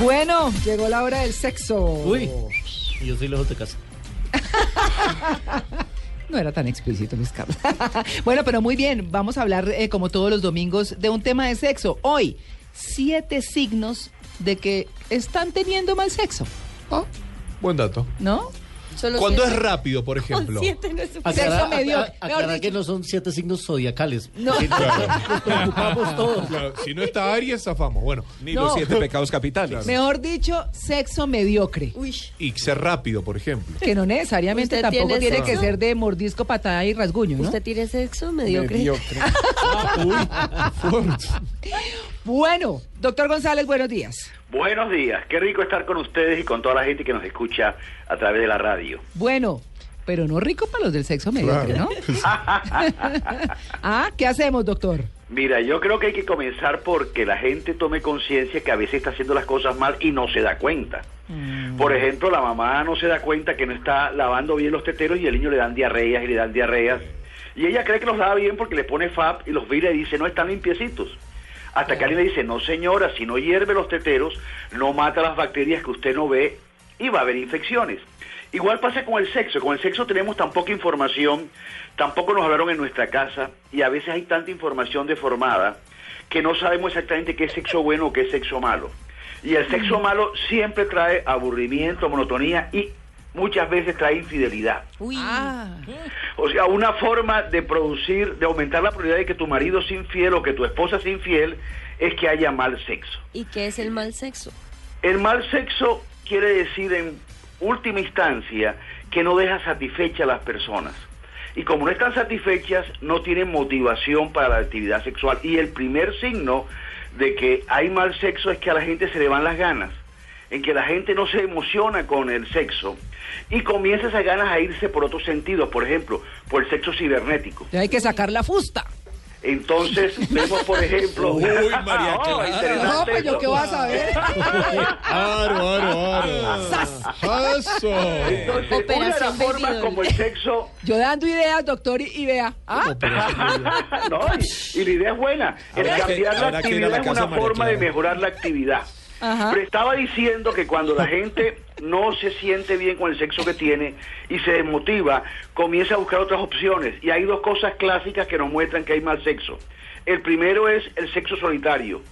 Bueno, llegó la hora del sexo. Uy, y yo soy lejos de casa. No era tan explícito, Luis Carlos. bueno, pero muy bien, vamos a hablar, eh, como todos los domingos, de un tema de sexo. Hoy, siete signos de que están teniendo mal sexo, Ah, buen dato. ¿no? Solo Cuando es rápido, por Con ejemplo. siete no es aclarar- aclarar que no son siete signos zodiacales. No. Que Nos preocupamos todos. Claro, si no está Aries, zafamos. Bueno, Ni No. los siete pecados capitales. Mejor dicho, sexo mediocre. Uy, y ser rápido, por ejemplo. Que no necesariamente ¿Usted tampoco tiene tiene que ser de mordisco, patada y rasguño, ¿no? ¿usted tiene sexo mediocre? Mediocre. Fuerte. Bueno, doctor González, buenos días. Buenos días, qué rico estar con ustedes y con toda la gente que nos escucha a través de la radio. Bueno, pero no rico para los del sexo mediocre, Claro. ¿no? ah, ¿qué hacemos, doctor? Mira, yo creo que hay que comenzar porque la gente tome conciencia que a veces está haciendo las cosas mal y no se da cuenta. Por ejemplo, la mamá no se da cuenta que no está lavando bien los teteros y el niño le dan diarreas y le dan diarreas. Y ella cree que los lava bien porque le pone FAP y los mira y dice, no están limpiecitos. Hasta que alguien le dice, no señora, si no hierve los teteros, no mata las bacterias que usted no ve y va a haber infecciones. Igual pasa con el sexo. Con el sexo tenemos tan poca información, tampoco nos hablaron en nuestra casa y a veces hay tanta información deformada que no sabemos exactamente qué es sexo bueno o qué es sexo malo. Y el sexo malo siempre trae aburrimiento, monotonía y muchas veces trae infidelidad. Uy, Ah, O sea, una forma de producir, de aumentar la probabilidad de que tu marido sea infiel o que tu esposa sea infiel es que haya mal sexo. ¿y qué es el mal sexo? El mal sexo quiere decir en última instancia que no deja satisfecha a las personas. Y como no están satisfechas, no tienen motivación para la actividad sexual. Y el primer signo de que hay mal sexo es que a la gente se le van las ganas, en que la gente no se emociona con el sexo y comienza esas ganas a irse por otros sentidos, por ejemplo, por el sexo cibernético. ya hay que sacar la fusta. Entonces, vemos, por ejemplo... Uy, María Oh, No, pues yo qué vas a ver. Aro, aro, aro. Entonces, una Operación Baby Doll. como el sexo Yo dando ideas, doctor, y, vea. Ah, no, y, y la idea es buena. El cambiar la actividad la es una forma de mejorar la actividad. Ajá. Pero estaba diciendo que cuando la gente no se siente bien con el sexo que tiene y se desmotiva, comienza a buscar otras opciones. Y hay dos cosas clásicas que nos muestran que hay mal sexo. El primero es el sexo solitario.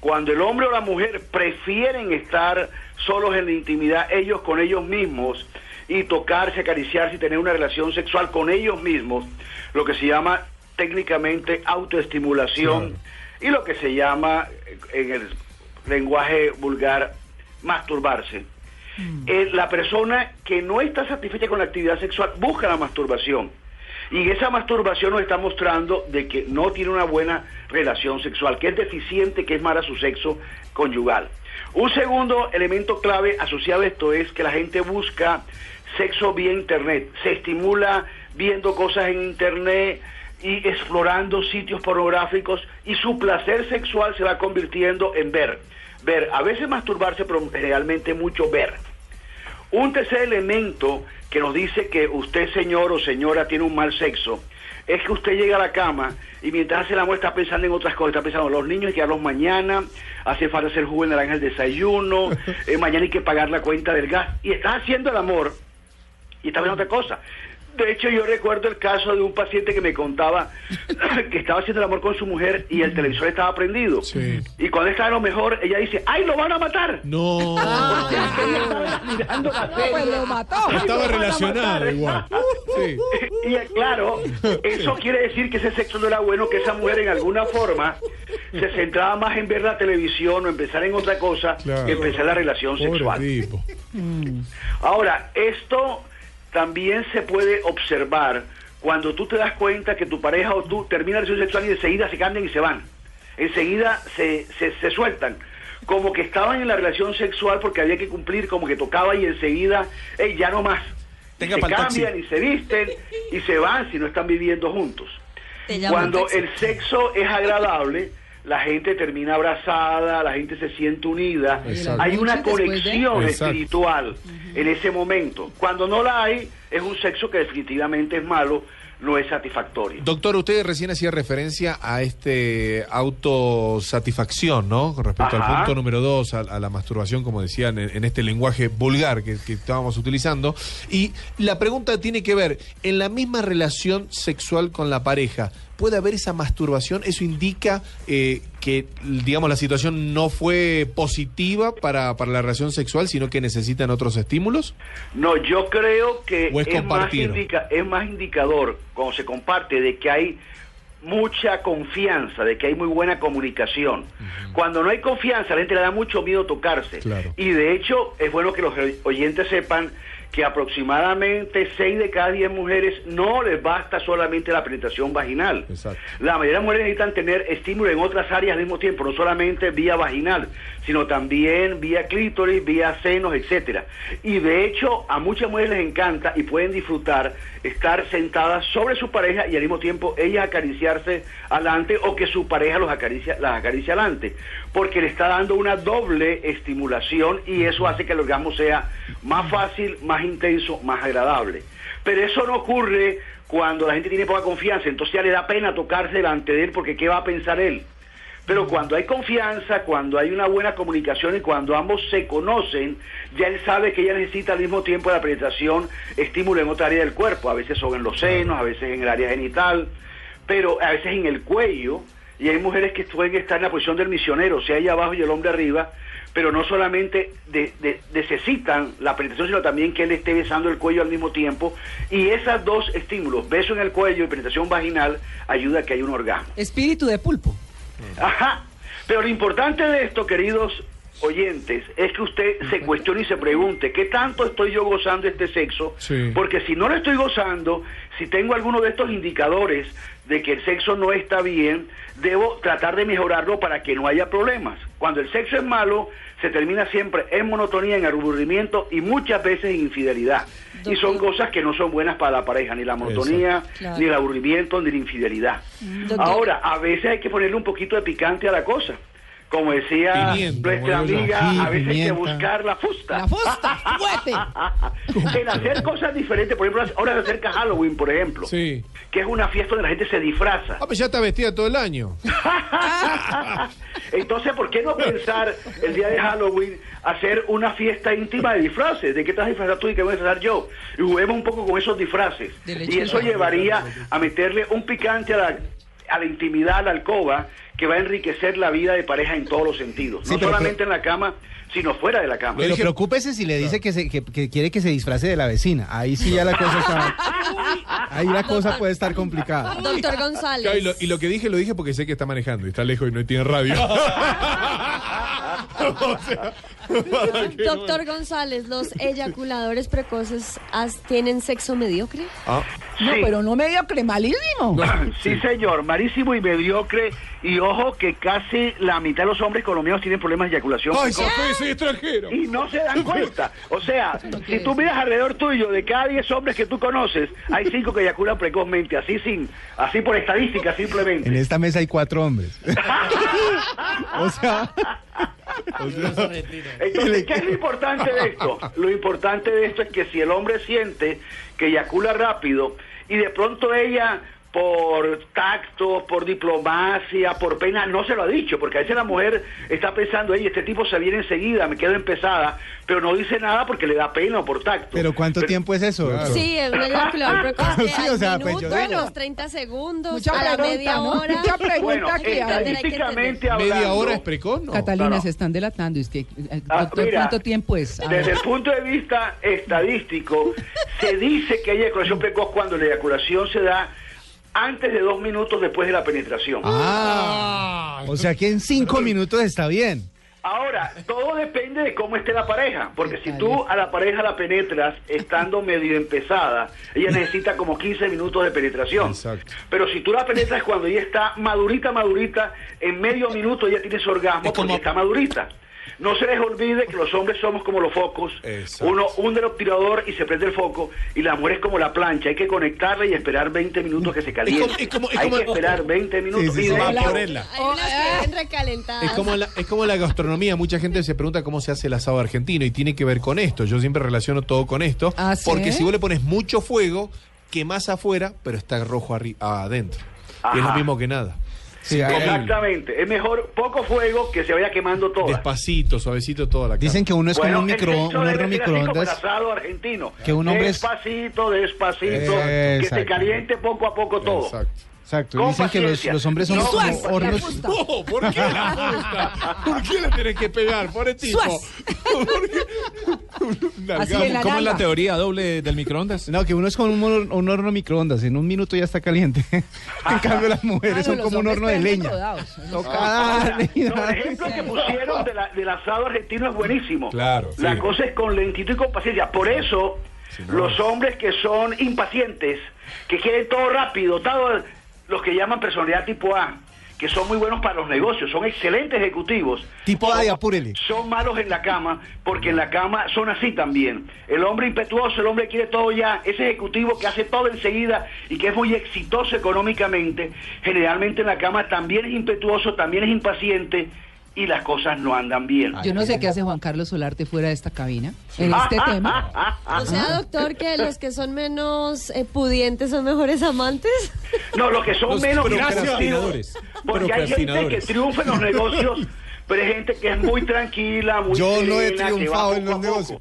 Cuando el hombre o la mujer prefieren estar solos en la intimidad, ellos con ellos mismos, y tocarse, acariciarse y tener una relación sexual con ellos mismos, lo que se llama técnicamente autoestimulación y lo que se llama eh, en el lenguaje vulgar masturbarse. Eh, la persona que no está satisfecha con la actividad sexual busca la masturbación. Y esa masturbación nos está mostrando de que no tiene una buena relación sexual, que es deficiente, que es mala su sexo conyugal. Un segundo elemento clave asociado a esto es que la gente busca sexo vía internet, se estimula viendo cosas en internet y explorando sitios pornográficos y su placer sexual se va convirtiendo en ver. Ver, a veces masturbarse, pero realmente mucho ver. Un tercer elemento que nos dice que usted, señor o señora, tiene un mal sexo, es que usted llega a la cama y mientras hace el amor está pensando en otras cosas, está pensando en los niños hay que darlos mañana, hace falta hacer jugo de naranja el desayuno, eh, mañana hay que pagar la cuenta del gas, y estás haciendo el amor y está viendo otra cosa. De hecho, yo recuerdo el caso de un paciente que me contaba que estaba haciendo el amor con su mujer y el televisor estaba prendido. Sí. Y cuando estaba a lo mejor, ella dice, ¡ay, lo van a matar! No. Porque ella estaba mirando la no, pues lo mató. Estaba relacionada igual. Sí. Y eh, claro, eso quiere decir que ese sexo no era bueno, que esa mujer en alguna forma se centraba más en ver la televisión o en pensar en otra cosa Claro. que en la relación Pobre sexual. tipo. Ahora, esto también se puede observar cuando tú te das cuenta que tu pareja o tú termina la relación sexual y enseguida se cambian y se van. Enseguida se, se, se sueltan. Como que estaban en la relación sexual porque había que cumplir, como que tocaba y enseguida, hey, ya no más. Tenga se taxi. cambian y se visten y se van si no están viviendo juntos. Cuando el sexo es agradable, la gente termina abrazada, la gente se siente unida, Exacto. hay una de- conexión Exacto. espiritual en ese momento. Cuando no la hay, es un sexo que definitivamente es malo, no es satisfactorio. Doctor, usted recién hacía referencia a este autosatisfacción, ¿no? Con respecto al punto número dos, a, a la masturbación, como decían, en, en este lenguaje vulgar que, que estábamos utilizando. Y la pregunta tiene que ver, en la misma relación sexual con la pareja, ¿puede haber esa masturbación? ¿Eso indica eh, que, digamos, la situación no fue positiva para, para la relación sexual, sino que necesitan otros estímulos? No, yo creo que ¿O es es, más indica- es más indicador cuando se comparte de que hay mucha confianza, de que hay muy buena comunicación. Cuando no hay confianza, la gente le da mucho miedo tocarse. Claro. Y de hecho, es bueno que los oyentes sepan que aproximadamente 6 de cada 10 mujeres no les basta solamente la penetración vaginal. Exacto. La mayoría de mujeres necesitan tener estímulo en otras áreas al mismo tiempo, no solamente vía vaginal, sino también vía clítoris, vía senos, etcétera. Y de hecho, a muchas mujeres les encanta y pueden disfrutar estar sentadas sobre su pareja y al mismo tiempo ellas acariciarse adelante o que su pareja los acaricia, las acaricia adelante, porque le está dando una doble estimulación y eso hace que el orgasmo sea más fácil, más intenso, más agradable. Pero eso no ocurre cuando la gente tiene poca confianza, entonces ya le da pena tocarse delante de él porque ¿qué va a pensar él? Pero cuando hay confianza, cuando hay una buena comunicación y cuando ambos se conocen, ya él sabe que ella necesita al mismo tiempo de la penetración estímulo en otra área del cuerpo. A veces son en los senos, a veces en el área genital, pero a veces en el cuello. Y hay mujeres que pueden estar en la posición del misionero, o sea, ella abajo y el hombre arriba, pero no solamente de- de- necesitan la penetración, sino también que él esté besando el cuello al mismo tiempo. Y esos dos estímulos, beso en el cuello y penetración vaginal, ayuda a que haya un orgasmo. Espíritu de pulpo. Ajá. Pero lo importante de esto, queridos oyentes, es que usted se cuestione y se pregunte, ¿qué tanto estoy yo gozando este sexo? Sí. Porque si no lo estoy gozando, si tengo alguno de estos indicadores de que el sexo no está bien, debo tratar de mejorarlo para que no haya problemas. Cuando el sexo es malo, se termina siempre en monotonía, en aburrimiento y muchas veces en infidelidad. Y son cosas que no son buenas para la pareja, ni la monotonía, Claro. ni el aburrimiento, ni la infidelidad. Doctor. Ahora, a veces hay que ponerle un poquito de picante a la cosa. Como decía nuestra amiga, a veces hay que buscar la fusta. La fusta, fuerte. El hacer cosas diferentes, por ejemplo, ahora se acerca Halloween, por ejemplo, Sí. que es una fiesta donde la gente se disfraza. Ah, pues ya está vestida todo el año. Entonces, ¿por qué no pensar el día de Halloween hacer una fiesta íntima de disfraces? ¿De qué te vas a disfrazar tú y qué voy a disfrazar yo? Y juguemos un poco con esos disfraces. De Y eso llevaría a meterle un picante a la, a la intimidad, a la alcoba, que va a enriquecer la vida de pareja en todos los sentidos. Sí, no pero- solamente en la cama, sino fuera de la cama. Pero preocúpese si le dice que, se- que- que quiere que se disfrace de la vecina. Ahí sí ya la cosa está. Ahí la cosa puede estar complicada. Doctor González. Claro, y, lo, y lo que dije, lo dije porque sé que está manejando y está lejos y no tiene radio. O sea, para que no- Doctor González, ¿los eyaculadores precoces as- tienen sexo mediocre? Ah, No, Sí. pero no mediocre, malísimo. Sí, señor, marísimo y mediocre. Y ojo que casi la mitad de los hombres colombianos tienen problemas de eyaculación. ¡Ay, soy extranjero! y no se dan cuenta. O sea, si tú miras alrededor tuyo, de cada 10 hombres que tú conoces, hay 5 que eyaculan precozmente, así sin, así por estadística simplemente. En esta mesa hay cuatro hombres. o sea, Entonces, ¿qué es lo importante de esto? Lo importante de esto es que si el hombre siente que eyacula rápido y de pronto ella por tacto, por diplomacia, por pena, no se lo ha dicho, porque a veces la mujer está pensando, ey, este tipo se viene enseguida, me quedo empezada, pero no dice nada porque le da pena o por tacto. pero ¿cuánto tiempo es eso? doctor? Sí, es que Sí, o sea, pues, minuto, los 30 segundos, Mucha a la pregunta, media ¿no? hora. Mucha pregunta Bueno, aquí. hay. estadísticamente ¿Media hablando, hora es precoz? No. Catalina, no, no. se están delatando. Es que, eh, Ah, mira, ¿cuánto tiempo es? A Desde ver. el punto de vista estadístico, se dice que hay eyaculación precoz cuando la eyaculación se da antes de dos minutos después de la penetración. Ah, o sea que en cinco minutos está bien. Ahora, todo depende de cómo esté la pareja, porque si tú a la pareja la penetras estando medio empezada, ella necesita como 15 minutos de penetración. Exacto. Pero si tú la penetras cuando ella está madurita, madurita, en medio minuto ella tiene su orgasmo Es como- porque está madurita. No se les olvide que los hombres somos como los focos. Exacto. Uno hunde el obturador y se prende el foco, y la mujer es como la plancha. Hay que conectarla y esperar 20 minutos que se caliente. es como- es Hay que esperar 20 minutos. Sí, sí, Y sí. de Va hecho, por ella. Hay unas que recalentadas. Es como, la, es como la gastronomía. Mucha gente se pregunta cómo se hace el asado argentino y tiene que ver con esto. Yo siempre relaciono todo con esto. ¿Ah, sí? Porque si vos le pones mucho fuego, quemás afuera, pero está rojo arri- adentro. Y es lo mismo que nada. Sí, Exactamente. Es mejor poco fuego que se vaya quemando todo. Despacito, suavecito toda la carne. Dicen que uno es como un, micro, un horno microondas. asado argentino. Que un hombre es- Despacito, despacito, que se caliente poco a poco todo. Exacto. Exacto. Con Dicen que los, hombres son como hornos. No, ¿por qué la? ¿Por qué le tenés que pegar? Por el tipo. La ¿Cómo es la teoría doble del microondas? No, que uno es como un, hor- un horno microondas. En un minuto ya está caliente. en cambio, las mujeres son como un horno de leña. Toca no, el ejemplo que pusieron de la- del asado argentino es buenísimo. Claro, La sí. cosa es con lentitud y con paciencia. Por eso, no. los hombres que son impacientes, que quieren todo rápido, todo, los que llaman personalidad tipo A, que son muy buenos para los negocios, son excelentes ejecutivos. Tipo A, y apúrele. Son malos en la cama, porque en la cama son así también. El hombre impetuoso, el hombre que quiere todo ya, ese ejecutivo que hace todo enseguida y que es muy exitoso económicamente, generalmente en la cama también es impetuoso, también es impaciente y las cosas no andan bien. Yo no sé qué hace Juan Carlos Solarte fuera de esta cabina en este tema. O sea, doctor, que los que son menos eh, pudientes son mejores amantes. No, los que son Los menos procrastinadores. Porque hay gente que triunfa en los negocios, pero hay gente que es muy tranquila, muy Yo no he serena, que va triunfado en los a poco.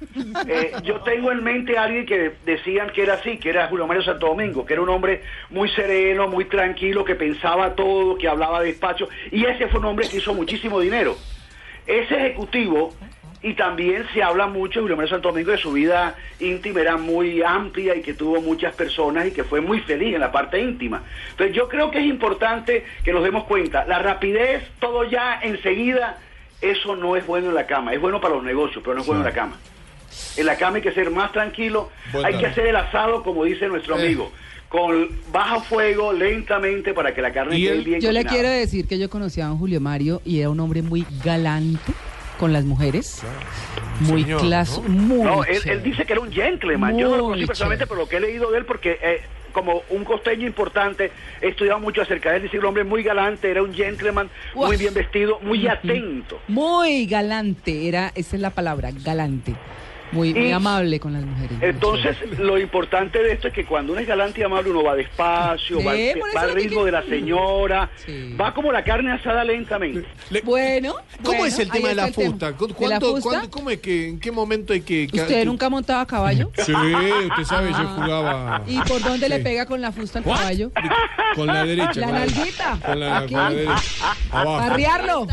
Eh, yo tengo en mente a alguien que decían que era así, que era Julio Mario Santo Domingo, que era un hombre muy sereno, muy tranquilo, que pensaba todo, que hablaba despacho, y ese fue un hombre que hizo muchísimo dinero. Ese ejecutivo, y también se habla mucho, Julio Mario Santo Domingo, de su vida íntima, era muy amplia y que tuvo muchas personas y que fue muy feliz en la parte íntima. Entonces yo creo que es importante que nos demos cuenta, la rapidez, todo ya enseguida, eso no es bueno en la cama, es bueno para los negocios, pero no es bueno en la cama. En la cama hay que ser más tranquilo, hay que hacer el asado, como dice nuestro Eh. amigo, con bajo fuego, lentamente, para que la carne quede bien Yo le quiero decir que yo conocí a don Julio Mario y era un hombre muy galante con las mujeres. Muy señor, claso, ¿no? muy No, él, dice que era un gentleman. Yo no lo conocí personalmente, chévere. pero lo que he leído de él, porque eh, como un costeño importante, he estudiado mucho acerca de él. Dice un hombre muy galante, era un gentleman, muy bien vestido, muy atento. Muy galante, era, esa es la palabra, galante. Muy, amable con las mujeres. Entonces, lo importante de esto es que cuando uno es galante y amable, uno va despacio, va, al- va que ritmo de la señora, Sí. va como la carne asada lentamente. Le- Bueno, ¿Cómo bueno, es el tema de la fusta? ¿Cu- ¿De la ¿Cuánto, fusta? cuándo- ¿Cómo es que, en qué momento hay que... que- ¿Usted que- nunca montaba a caballo? Sí, usted sabe, yo jugaba... ¿Y por dónde le pega con la fusta al caballo? Con la derecha. La nalguita. Con la, con la derecha. Abajo.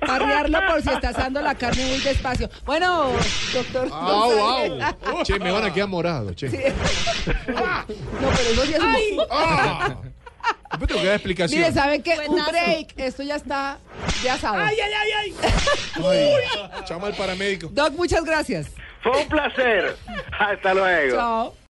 Parrearlo por si está asando la carne muy despacio. Bueno, doctor. Au, González. au. Che, me van a quedar morados, che. No, pero eso sí es un... Ah. Después tengo que dar explicación. Mire, ¿saben qué? Un break. Esto ya está de asado. Ay, llama al paramédico. Doc, muchas gracias. Fue un placer. Hasta luego. Chao.